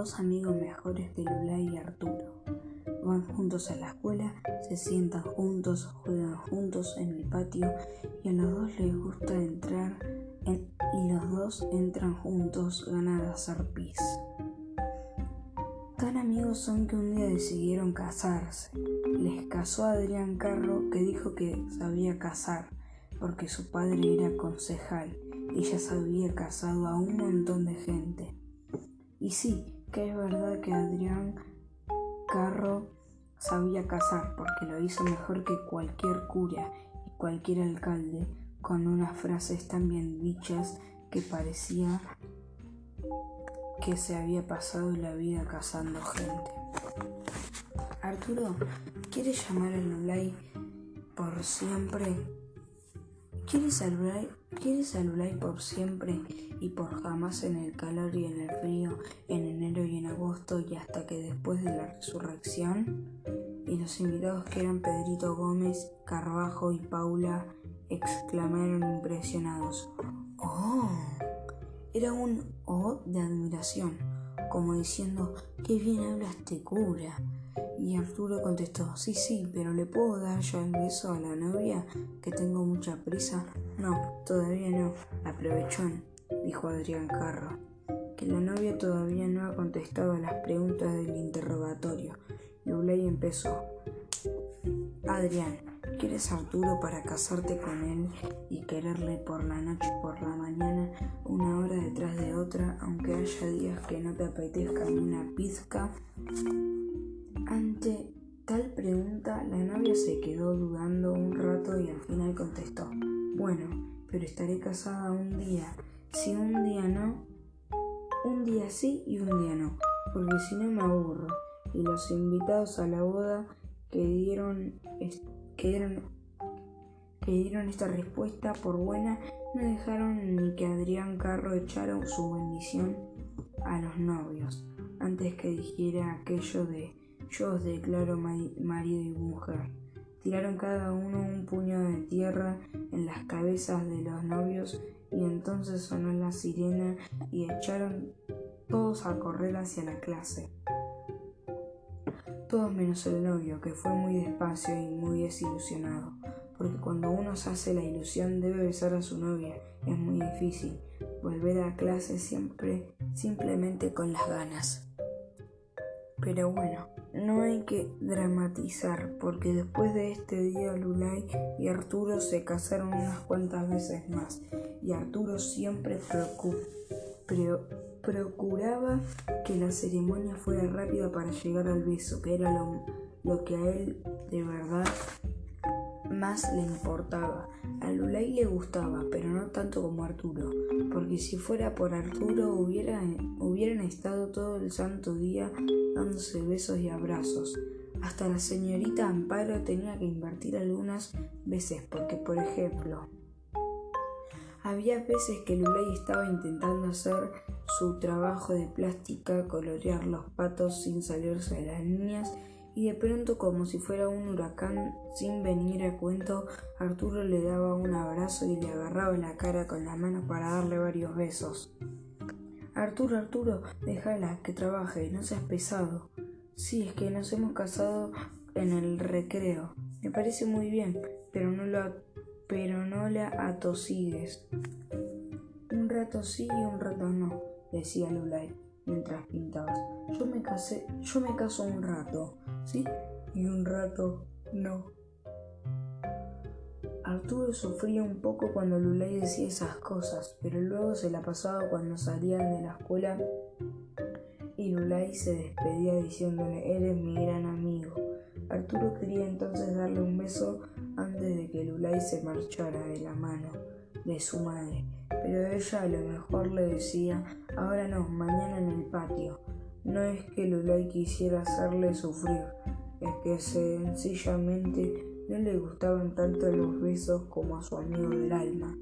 dos amigos mejores de Lula y Arturo. Van juntos a la escuela, se sientan juntos, juegan juntos en el patio y a los dos les gusta entrar y los dos entran juntos, ganan a hacer pis. Tan amigos son que un día decidieron casarse. Les casó Adrián Carro que dijo que sabía casar porque su padre era concejal y ya se había casado a un montón de gente. Y sí, que es verdad que Adrián Carro sabía casar porque lo hizo mejor que cualquier cura y cualquier alcalde con unas frases tan bien dichas que parecía que se había pasado la vida casando gente. Arturo, ¿quieres llamar a Lulay por siempre? ¿Quieres a Lulay, por siempre y por jamás en el calor y en el frío, en enero y en agosto y hasta que después de la resurrección? Y los invitados que eran Pedrito Gómez, Carbajo y Paula exclamaron impresionados. ¡Oh! Era un oh de admiración, como diciendo, qué bien habla este cura. Y Arturo contestó, sí, sí, pero ¿le puedo dar ya el beso a la novia? Que tengo mucha prisa. No, todavía no, aprovechón, dijo Adrián Carro, que la novia todavía no ha contestado a las preguntas del interrogatorio. Luley empezó. Adrián, ¿Quieres Arturo para casarte con él y quererle por la noche y por la mañana, una hora detrás de otra, aunque haya días que no te apetezca ni una pizca? Ante tal pregunta, la novia se quedó dudando un rato y al final contestó, bueno, pero estaré casada un día. Si un día no, un día sí y un día no, porque si no me aburro. Y los invitados a la boda que dieron que dieron, que dieron esta respuesta por buena no dejaron ni que Adrián Carro echara su bendición a los novios antes que dijera aquello de yo os declaro marido y mujer. Tiraron cada uno un puño de tierra en las cabezas de los novios y entonces sonó la sirena y echaron todos a correr hacia la clase todos menos el novio, que fue muy despacio y muy desilusionado, porque cuando uno se hace la ilusión debe besar a su novia, es muy difícil volver a clase siempre simplemente con las ganas. Pero bueno, no hay que dramatizar, porque después de este día Lulay y Arturo se casaron unas cuantas veces más, y Arturo siempre preocupó procuraba que la ceremonia fuera rápida para llegar al beso, que era lo, que a él de verdad más le importaba. A Lulay le gustaba, pero no tanto como Arturo, porque si fuera por Arturo hubieran estado todo el santo día dándose besos y abrazos. Hasta la señorita Amparo tenía que invertir algunas veces, porque por ejemplo, había veces que Lulay estaba intentando hacer su trabajo de plástica, colorear los patos sin salirse de las líneas, y de pronto, como si fuera un huracán sin venir a cuento, Arturo le daba un abrazo y le agarraba la cara con la mano para darle varios besos. Arturo, Arturo, déjala que trabaje, no seas pesado. Sí, es que nos hemos casado en el recreo. Me parece muy bien, pero no lo pero no la atosigues. Un rato sí y un rato no, decía Lulay mientras pintabas. Yo me casé, yo me caso un rato, ¿sí? Y un rato no. Arturo sufría un poco cuando Lulay decía esas cosas, pero luego se la pasaba cuando salían de la escuela y Lulay se despedía diciéndole, eres mi gran amigo. Arturo quería entonces darle un beso antes de que Lulay se marchara de la mano de su madre, pero ella a lo mejor le decía, ahora no, mañana en el patio. No es que Lulay quisiera hacerle sufrir, es que sencillamente no le gustaban tanto los besos como a su amigo del alma.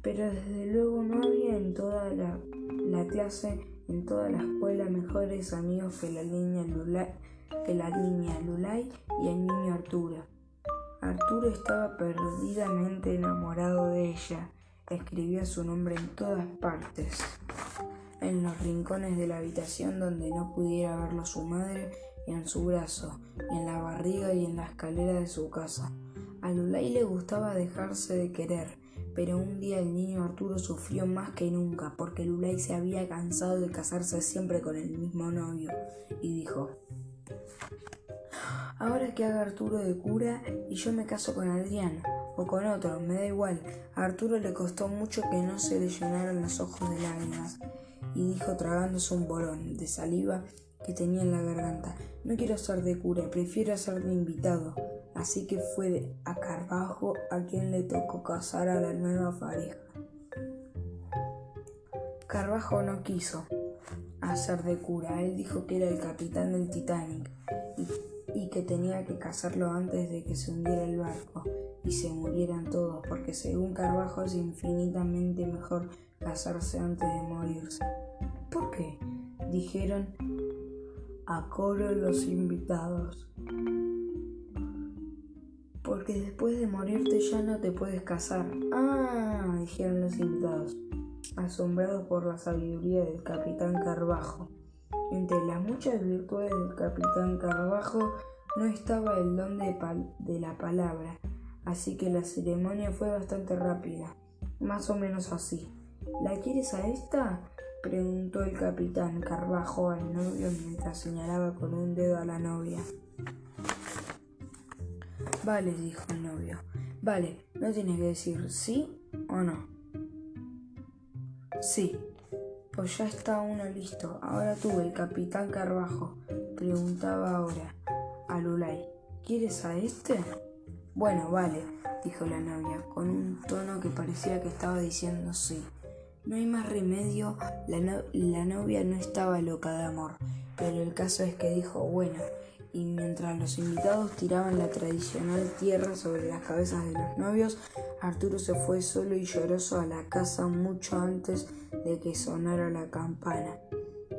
Pero desde luego no había en toda la, la clase, en toda la escuela, mejores amigos que la niña Lulay que la niña Lulay y el niño Arturo. Arturo estaba perdidamente enamorado de ella. Escribía su nombre en todas partes. en los rincones de la habitación donde no pudiera verlo su madre, en su brazo, en la barriga y en la escalera de su casa. A Lulay le gustaba dejarse de querer, pero un día el niño Arturo sufrió más que nunca porque Lulay se había cansado de casarse siempre con el mismo novio y dijo, Ahora que haga Arturo de cura y yo me caso con Adrián o con otro, me da igual. A Arturo le costó mucho que no se le llenaran los ojos de lágrimas y dijo tragándose un bolón de saliva que tenía en la garganta. No quiero ser de cura, prefiero ser de invitado. Así que fue a Carbajo a quien le tocó casar a la nueva pareja. Carbajo no quiso hacer de cura, él dijo que era el capitán del Titanic que tenía que casarlo antes de que se hundiera el barco y se murieran todos, porque según Carbajo es infinitamente mejor casarse antes de morirse. ¿Por qué? dijeron a coro los invitados. Porque después de morirte ya no te puedes casar. Ah, dijeron los invitados, asombrados por la sabiduría del capitán Carbajo. Entre las muchas virtudes del capitán Carbajo no estaba el don de, la palabra, así que la ceremonia fue bastante rápida, más o menos así. ¿La quieres a esta? preguntó el capitán Carbajo al novio mientras señalaba con un dedo a la novia. Vale, dijo el novio. Vale, no tienes que decir sí o no. Sí. Pues ya está uno listo. Ahora tú, el capitán Carbajo, preguntaba ahora a Lulay. ¿Quieres a este? Bueno, vale, dijo la novia, con un tono que parecía que estaba diciendo sí. No hay más remedio, la, novia no estaba loca de amor, pero el caso es que dijo, bueno, y mientras los invitados tiraban la tradicional tierra sobre las cabezas de los novios, Arturo se fue solo y lloroso a la casa mucho antes de que sonara la campana.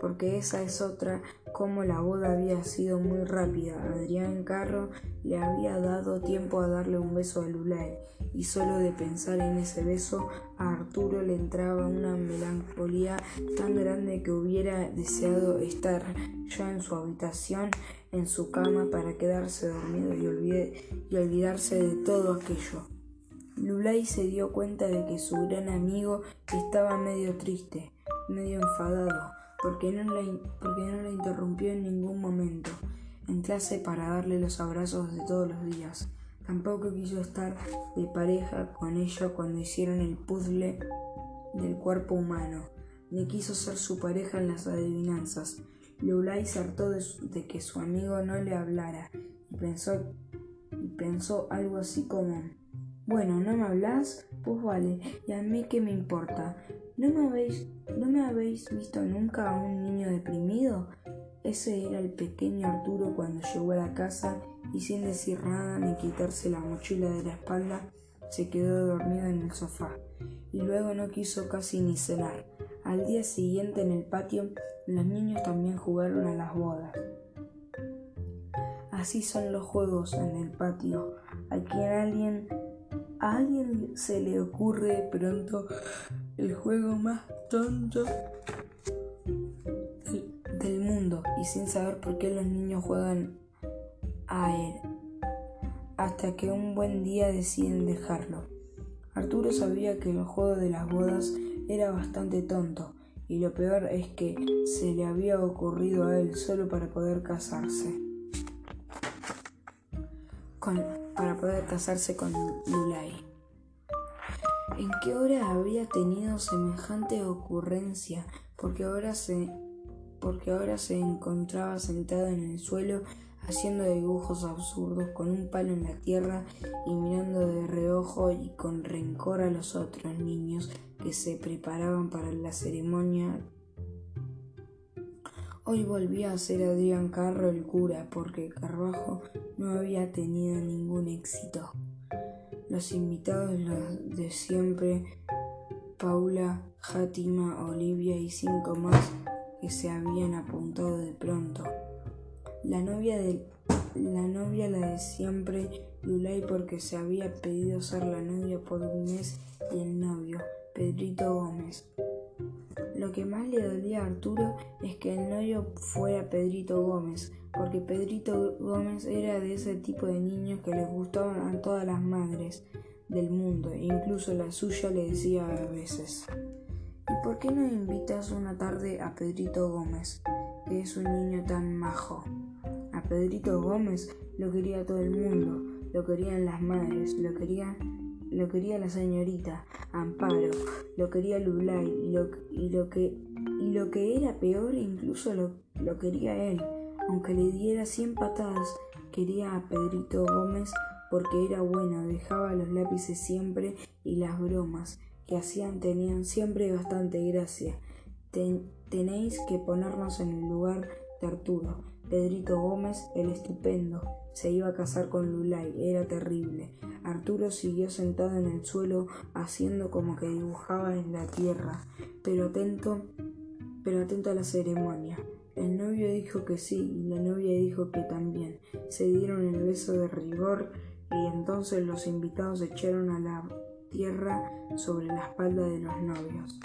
Porque esa es otra, como la boda había sido muy rápida. Adrián Carro le había dado tiempo a darle un beso a Lulay y solo de pensar en ese beso a Arturo le entraba una melancolía tan grande que hubiera deseado estar ya en su habitación, en su cama, para quedarse dormido y, olvidarse de todo aquello. Lulay se dio cuenta de que su gran amigo estaba medio triste, medio enfadado, porque no, la, no interrumpió en ningún momento en clase para darle los abrazos de todos los días. Tampoco quiso estar de pareja con ella cuando hicieron el puzzle del cuerpo humano, ni quiso ser su pareja en las adivinanzas. Lulay se hartó de, que su amigo no le hablara y pensó, y pensó algo así como, bueno, ¿no me hablas? Pues vale, ¿y a mí qué me importa? ¿No me habéis, ¿no me habéis visto nunca a un niño deprimido? Ese era el pequeño Arturo cuando llegó a la casa y sin decir nada ni quitarse la mochila de la espalda, se quedó dormido en el sofá y luego no quiso casi ni cenar. Al día siguiente en el patio los niños también jugaron a las bodas. Así son los juegos en el patio. A quien alguien a alguien se le ocurre pronto el juego más tonto del mundo y sin saber por qué los niños juegan a él, hasta que un buen día deciden dejarlo. Arturo sabía que el juego de las bodas era bastante tonto, y lo peor es que se le había ocurrido a él solo para poder casarse. para poder casarse con Lulay. ¿En qué hora había tenido semejante ocurrencia? Porque ahora se, porque ahora se encontraba sentado en el suelo haciendo dibujos absurdos con un palo en la tierra y mirando de reojo y con rencor a los otros niños que se preparaban para la ceremonia. Hoy volvía a ser Adrián Carro el cura porque Carbajo no había tenido ningún éxito. Los invitados los de siempre, Paula, Játima, Olivia y cinco más que se habían apuntado de pronto. La novia de la novia la de siempre, Lulay, porque se había pedido ser la novia por un mes y el novio, Pedrito Gómez. lo que más le dolía a Arturo es que el novio fuera Pedrito Gómez, porque Pedrito Gómez era de ese tipo de niños que les gustaban a todas las madres del mundo, incluso la suya le decía a veces. ¿Y por qué no invitas una tarde a Pedrito Gómez, que es un niño tan majo? A Pedrito Gómez lo quería todo el mundo, lo querían las madres, lo quería, lo quería la señorita Amparo, lo quería Lulay y lo, y lo que y lo que era peor incluso lo, lo quería él, aunque le diera cien patadas, quería a Pedrito Gómez porque era bueno, dejaba los lápices siempre y las bromas que hacían tenían siempre bastante gracia. tenéis que ponernos en el lugar de Arturo. Pedrito Gómez, el estupendo, se iba a casar con Lulay, era terrible. Arturo siguió sentado en el suelo haciendo como que dibujaba en la tierra, pero atento, pero atento a la ceremonia. El novio dijo que sí y la novia dijo que también. Se dieron el beso de rigor y entonces los invitados echaron a la tierra sobre la espalda de los novios.